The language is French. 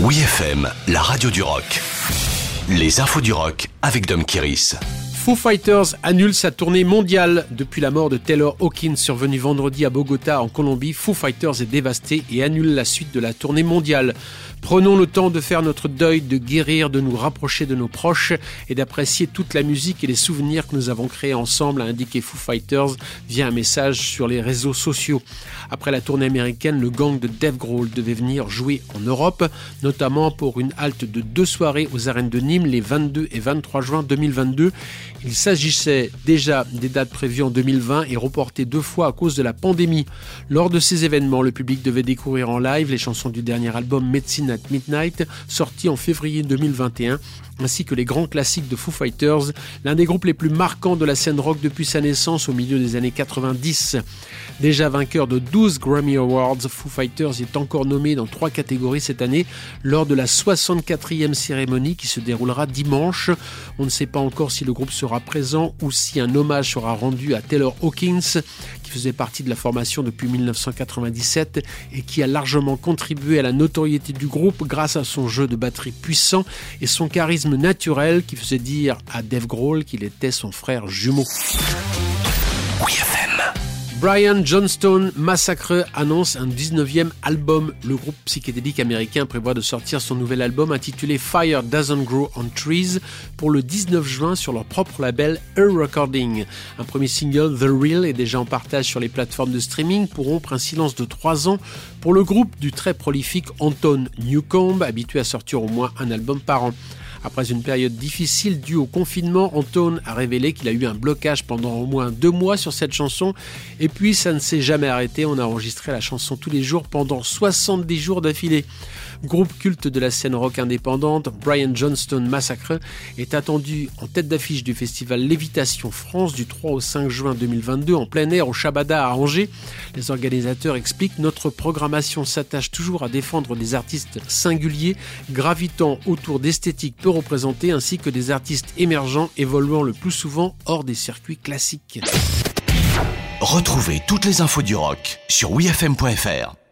Oui FM, la radio du rock. Les infos du rock avec Dom Kiris. Foo Fighters annule sa tournée mondiale. Depuis la mort de Taylor Hawkins survenue vendredi à Bogota en Colombie, Foo Fighters est dévasté et annule la suite de la tournée mondiale. Prenons le temps de faire notre deuil, de guérir, de nous rapprocher de nos proches et d'apprécier toute la musique et les souvenirs que nous avons créés ensemble, a indiqué Foo Fighters via un message sur les réseaux sociaux. Après la tournée américaine, le gang de Dave Grohl devait venir jouer en Europe, notamment pour une halte de deux soirées aux arènes de Nîmes les 22 et 23 juin 2022. Il s'agissait déjà des dates prévues en 2020 et reportées deux fois à cause de la pandémie. Lors de ces événements, le public devait découvrir en live les chansons du dernier album Medicine at Midnight, sorti en février 2021 ainsi que les grands classiques de Foo Fighters, l'un des groupes les plus marquants de la scène rock depuis sa naissance au milieu des années 90. Déjà vainqueur de 12 Grammy Awards, Foo Fighters est encore nommé dans trois catégories cette année lors de la 64e cérémonie qui se déroulera dimanche. On ne sait pas encore si le groupe sera présent ou si un hommage sera rendu à Taylor Hawkins, qui faisait partie de la formation depuis 1997 et qui a largement contribué à la notoriété du groupe grâce à son jeu de batterie puissant et son charisme naturel qui faisait dire à Dave Grohl qu'il était son frère jumeau. Brian Johnstone Massacre annonce un 19e album. Le groupe psychédélique américain prévoit de sortir son nouvel album intitulé Fire Doesn't Grow on Trees pour le 19 juin sur leur propre label A Recording. Un premier single, The Real, est déjà en partage sur les plateformes de streaming pour rompre un silence de 3 ans pour le groupe du très prolifique Anton Newcomb, habitué à sortir au moins un album par an. Après une période difficile due au confinement, Anton a révélé qu'il a eu un blocage pendant au moins deux mois sur cette chanson. Et puis ça ne s'est jamais arrêté. On a enregistré la chanson tous les jours pendant 70 jours d'affilée. Groupe culte de la scène rock indépendante, Brian Johnston Massacre est attendu en tête d'affiche du festival Lévitation France du 3 au 5 juin 2022 en plein air au Shabada à Angers. Les organisateurs expliquent notre programmation s'attache toujours à défendre des artistes singuliers gravitant autour d'esthétiques peu représentées ainsi que des artistes émergents évoluant le plus souvent hors des circuits classiques. Retrouvez toutes les infos du rock sur wfm.fr.